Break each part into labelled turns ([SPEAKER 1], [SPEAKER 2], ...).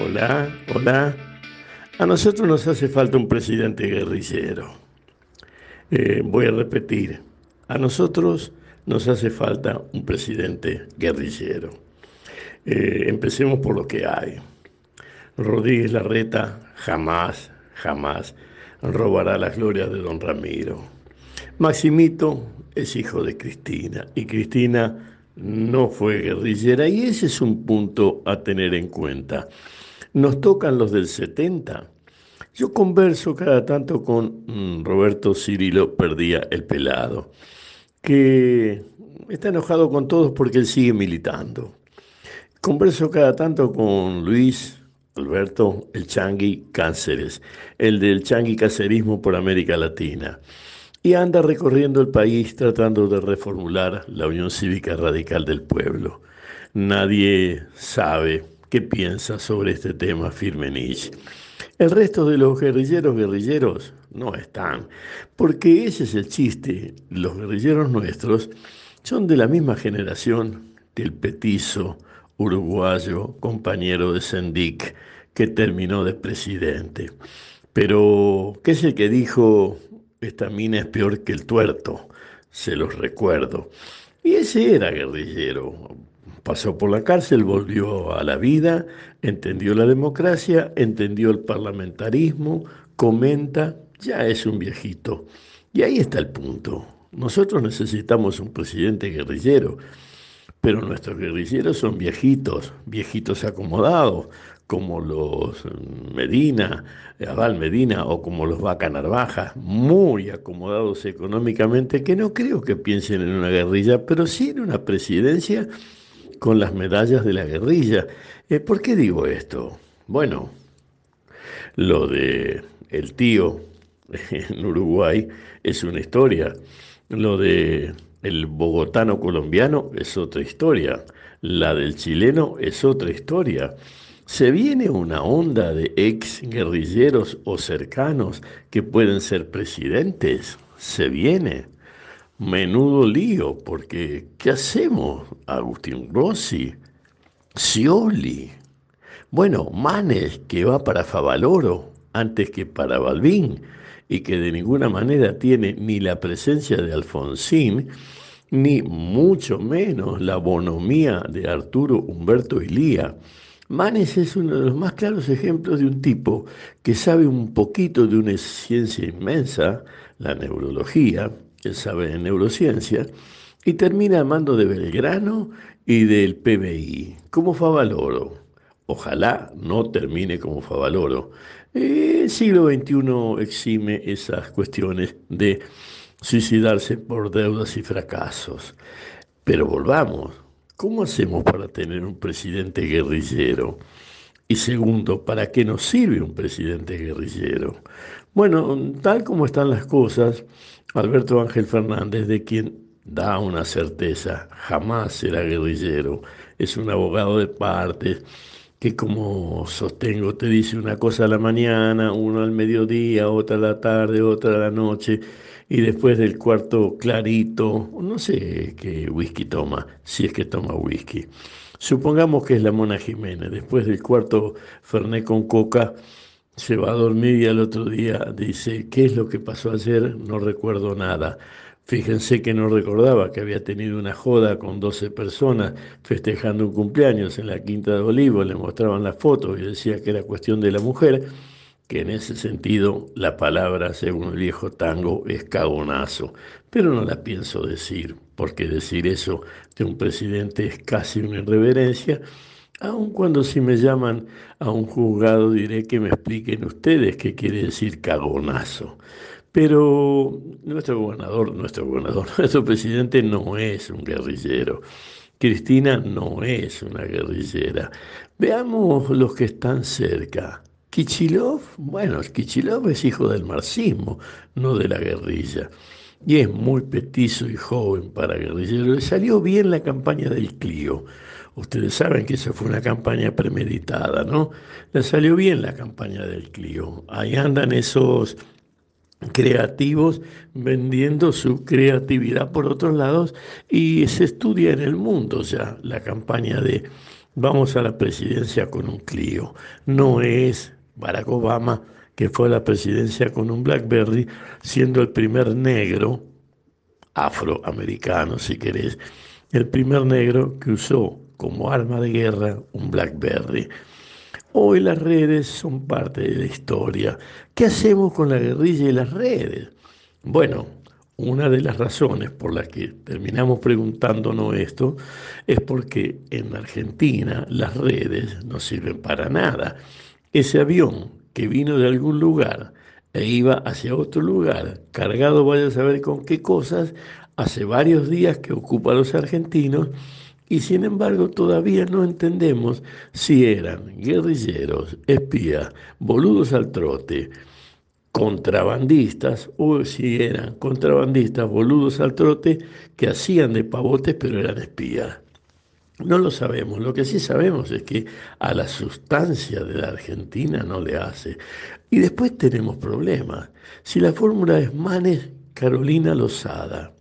[SPEAKER 1] Hola, hola. A nosotros nos hace falta un presidente guerrillero. Eh, voy a repetir, a nosotros nos hace falta un presidente guerrillero. Eh, empecemos por lo que hay. Rodríguez Larreta jamás, jamás robará las glorias de don Ramiro. Maximito es hijo de Cristina y Cristina no fue guerrillera y ese es un punto a tener en cuenta. Nos tocan los del 70. Yo converso cada tanto con mm, Roberto Cirilo Perdía el Pelado, que está enojado con todos porque él sigue militando. Converso cada tanto con Luis Alberto El Changui Cánceres, el del Changui Cacerismo por América Latina y anda recorriendo el país tratando de reformular la Unión Cívica Radical del Pueblo. Nadie sabe qué piensa sobre este tema Firmenich. El resto de los guerrilleros guerrilleros no están, porque ese es el chiste. Los guerrilleros nuestros son de la misma generación que el petizo uruguayo, compañero de Sendic, que terminó de presidente. Pero, ¿qué es el que dijo esta mina es peor que el tuerto, se los recuerdo. Y ese era guerrillero. Pasó por la cárcel, volvió a la vida, entendió la democracia, entendió el parlamentarismo, comenta, ya es un viejito. Y ahí está el punto. Nosotros necesitamos un presidente guerrillero, pero nuestros guerrilleros son viejitos, viejitos acomodados, como los Medina, Abal Medina o como los Vaca Narvaja, muy acomodados económicamente, que no creo que piensen en una guerrilla, pero sí en una presidencia con las medallas de la guerrilla. Eh, ¿Por qué digo esto? Bueno, lo de el tío en Uruguay es una historia, lo de el bogotano colombiano es otra historia, la del chileno es otra historia. ¿Se viene una onda de ex guerrilleros o cercanos que pueden ser presidentes? Se viene. Menudo lío, porque ¿qué hacemos? Agustín Rossi, Scioli. Bueno, Manes, que va para Favaloro antes que para Balbín y que de ninguna manera tiene ni la presencia de Alfonsín, ni mucho menos la bonomía de Arturo Humberto Ilía. Manes es uno de los más claros ejemplos de un tipo que sabe un poquito de una ciencia inmensa, la neurología, sabe de neurociencia, y termina a mando de Belgrano y del PBI, como Favaloro. Ojalá no termine como Favaloro. El siglo XXI exime esas cuestiones de suicidarse por deudas y fracasos. Pero volvamos, ¿Cómo hacemos para tener un presidente guerrillero? Y segundo, ¿para qué nos sirve un presidente guerrillero? Bueno, tal como están las cosas, Alberto Ángel Fernández, de quien da una certeza, jamás será guerrillero, es un abogado de partes que como sostengo te dice una cosa a la mañana, uno al mediodía, otra a la tarde, otra a la noche, y después del cuarto clarito, no sé qué whisky toma, si es que toma whisky. Supongamos que es la Mona Jiménez, después del cuarto Ferné con coca, se va a dormir y al otro día dice, ¿qué es lo que pasó ayer? No recuerdo nada. Fíjense que no recordaba que había tenido una joda con 12 personas festejando un cumpleaños en la Quinta de Olivo, le mostraban las fotos y decía que era cuestión de la mujer que en ese sentido la palabra, según el viejo tango, es cagonazo, pero no la pienso decir, porque decir eso de un presidente es casi una irreverencia, aun cuando si me llaman a un juzgado diré que me expliquen ustedes qué quiere decir cagonazo. Pero nuestro gobernador, nuestro gobernador, nuestro presidente no es un guerrillero. Cristina no es una guerrillera. Veamos los que están cerca. Kichilov, bueno, Kichilov es hijo del marxismo, no de la guerrilla. Y es muy petizo y joven para guerrillero. Le salió bien la campaña del Clio. Ustedes saben que esa fue una campaña premeditada, ¿no? Le salió bien la campaña del Clio. Ahí andan esos creativos vendiendo su creatividad por otros lados y se estudia en el mundo ya la campaña de vamos a la presidencia con un Clio. No es Barack Obama que fue a la presidencia con un BlackBerry, siendo el primer negro, afroamericano si querés, el primer negro que usó como arma de guerra un BlackBerry. Hoy las redes son parte de la historia. ¿Qué hacemos con la guerrilla y las redes? Bueno, una de las razones por las que terminamos preguntándonos esto es porque en Argentina las redes no sirven para nada. Ese avión que vino de algún lugar e iba hacia otro lugar, cargado vaya a saber con qué cosas, hace varios días que ocupa a los argentinos y sin embargo todavía no entendemos si eran guerrilleros, espías, boludos al trote, contrabandistas o si eran contrabandistas, boludos al trote que hacían de pavotes pero eran espías. No lo sabemos, lo que sí sabemos es que a la sustancia de la Argentina no le hace. Y después tenemos problemas. Si la fórmula es Manes, Carolina Lozada,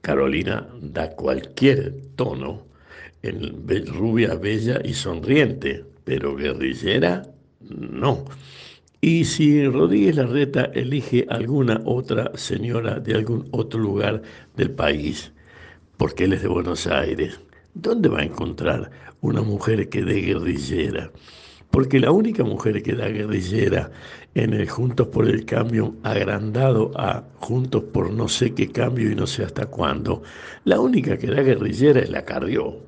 [SPEAKER 1] Carolina da cualquier tono en rubia, bella y sonriente, pero guerrillera no. Y si Rodríguez Larreta elige alguna otra señora de algún otro lugar del país, porque él es de Buenos Aires, ¿dónde va a encontrar una mujer que dé guerrillera? porque la única mujer que da guerrillera en el Juntos por el Cambio agrandado a Juntos por no sé qué cambio y no sé hasta cuándo, la única que da guerrillera es la Carrió.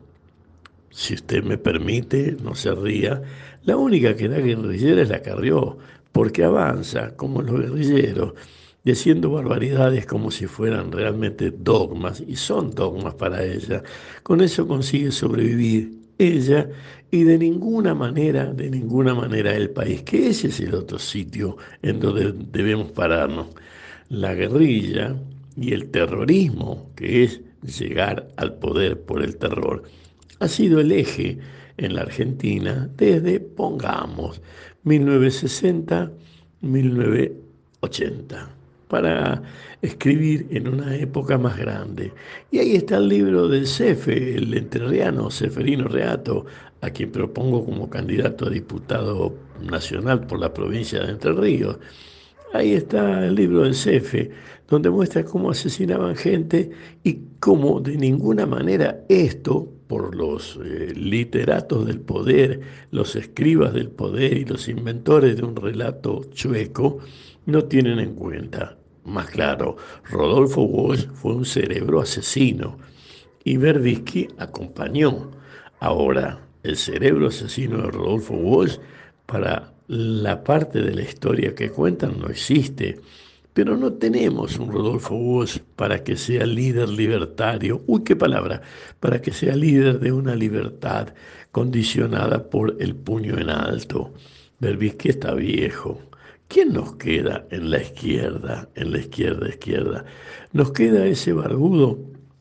[SPEAKER 1] Si usted me permite, no se ría, la única que da guerrillera es la Carrió, porque avanza como los guerrilleros, diciendo barbaridades como si fueran realmente dogmas, y son dogmas para ella. Con eso consigue sobrevivir ella y de ninguna manera, de ninguna manera el país, que ese es el otro sitio en donde debemos pararnos. La guerrilla y el terrorismo, que es llegar al poder por el terror, ha sido el eje en la Argentina desde, pongamos, 1960-1980 para escribir en una época más grande. Y ahí está el libro del Cefe, el entrerriano Ceferino Reato, a quien propongo como candidato a diputado nacional por la provincia de Entre Ríos. Ahí está el libro del Cefe, donde muestra cómo asesinaban gente y cómo de ninguna manera esto, por los eh, literatos del poder, los escribas del poder y los inventores de un relato chueco, no tienen en cuenta más claro, Rodolfo Walsh fue un cerebro asesino y Verbisky acompañó. Ahora, el cerebro asesino de Rodolfo Walsh para la parte de la historia que cuentan no existe. Pero no tenemos un Rodolfo Walsh para que sea líder libertario, uy, qué palabra, para que sea líder de una libertad condicionada por el puño en alto. Verbisky está viejo, ¿Quién nos queda en la izquierda, en la izquierda izquierda? Nos queda ese barbudo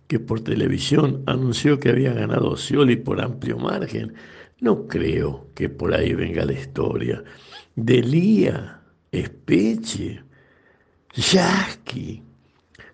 [SPEAKER 1] que por televisión anunció que había ganado Scioli por amplio margen. No creo que por ahí venga la historia. Delía, Espeche, Yasky,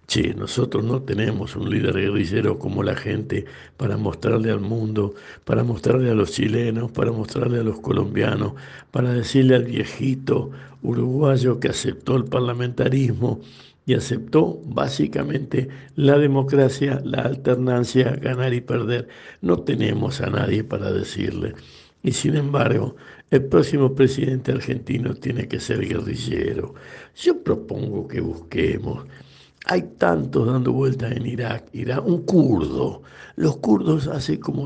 [SPEAKER 1] Che, nosotros no tenemos un líder guerrillero como la gente para mostrarle al mundo, para mostrarle a los chilenos, para mostrarle a los colombianos, para decirle al viejito uruguayo que aceptó el parlamentarismo y aceptó básicamente la democracia, la alternancia, ganar y perder. No tenemos a nadie para decirle. Y sin embargo, el próximo presidente argentino tiene que ser guerrillero. Yo propongo que busquemos hay tantos dando vueltas en Irak, Irak, un kurdo. Los kurdos hace como,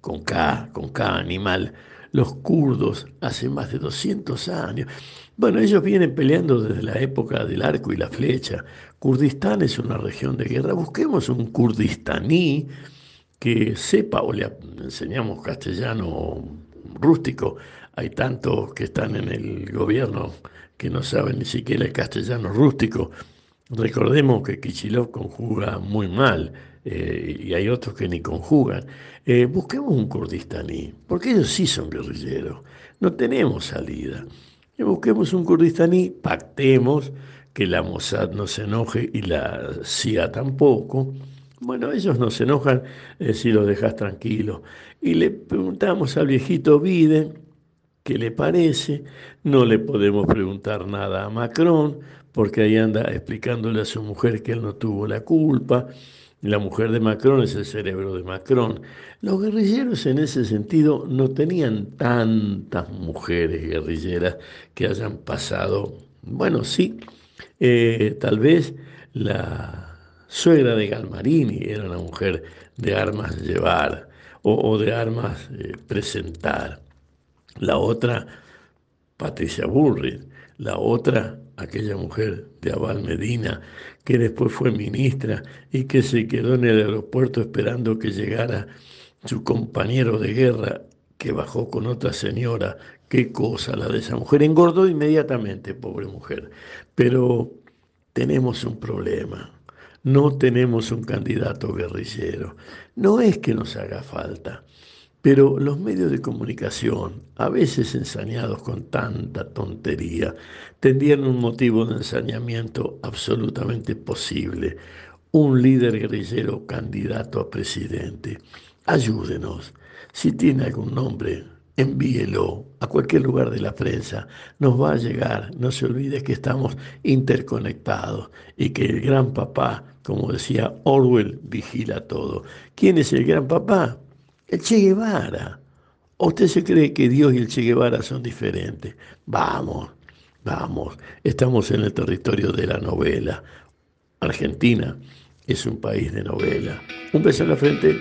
[SPEAKER 1] con K, con K animal, los kurdos hace más de 200 años. Bueno, ellos vienen peleando desde la época del arco y la flecha. Kurdistán es una región de guerra. Busquemos un kurdistaní que sepa o le enseñamos castellano rústico. Hay tantos que están en el gobierno que no saben ni siquiera el castellano rústico. Recordemos que Kichilov conjuga muy mal eh, y hay otros que ni conjugan. Eh, busquemos un kurdistaní, porque ellos sí son guerrilleros. No tenemos salida. busquemos un kurdistaní, pactemos que la Mossad no se enoje y la CIA tampoco. Bueno, ellos no se enojan eh, si los dejas tranquilos. Y le preguntamos al viejito Biden qué le parece. No le podemos preguntar nada a Macron, porque ahí anda explicándole a su mujer que él no tuvo la culpa. La mujer de Macron es el cerebro de Macron. Los guerrilleros en ese sentido no tenían tantas mujeres guerrilleras que hayan pasado, bueno, sí, eh, tal vez la suegra de Galmarini era una mujer de armas llevar o, de armas eh, presentar. La otra, Patricia Bullrich. La otra, aquella mujer de Abal Medina, que después fue ministra y que se quedó en el aeropuerto esperando que llegara su compañero de guerra, que bajó con otra señora. Qué cosa la de esa mujer. Engordó inmediatamente, pobre mujer. Pero tenemos un problema. No tenemos un candidato guerrillero. No es que nos haga falta. Pero los medios de comunicación, a veces ensañados con tanta tontería, tendrían un motivo de ensañamiento absolutamente posible. Un líder guerrillero candidato a presidente. Ayúdenos. Si tiene algún nombre, envíelo a cualquier lugar de la prensa. Nos va a llegar. No se olvide que estamos interconectados y que el gran papá, como decía Orwell, vigila todo. ¿Quién es el gran papá? El Che Guevara. ¿O usted se cree que Dios y el Che Guevara son diferentes? Vamos, vamos, estamos en el territorio de la novela. Argentina es un país de novela. Un beso en la frente.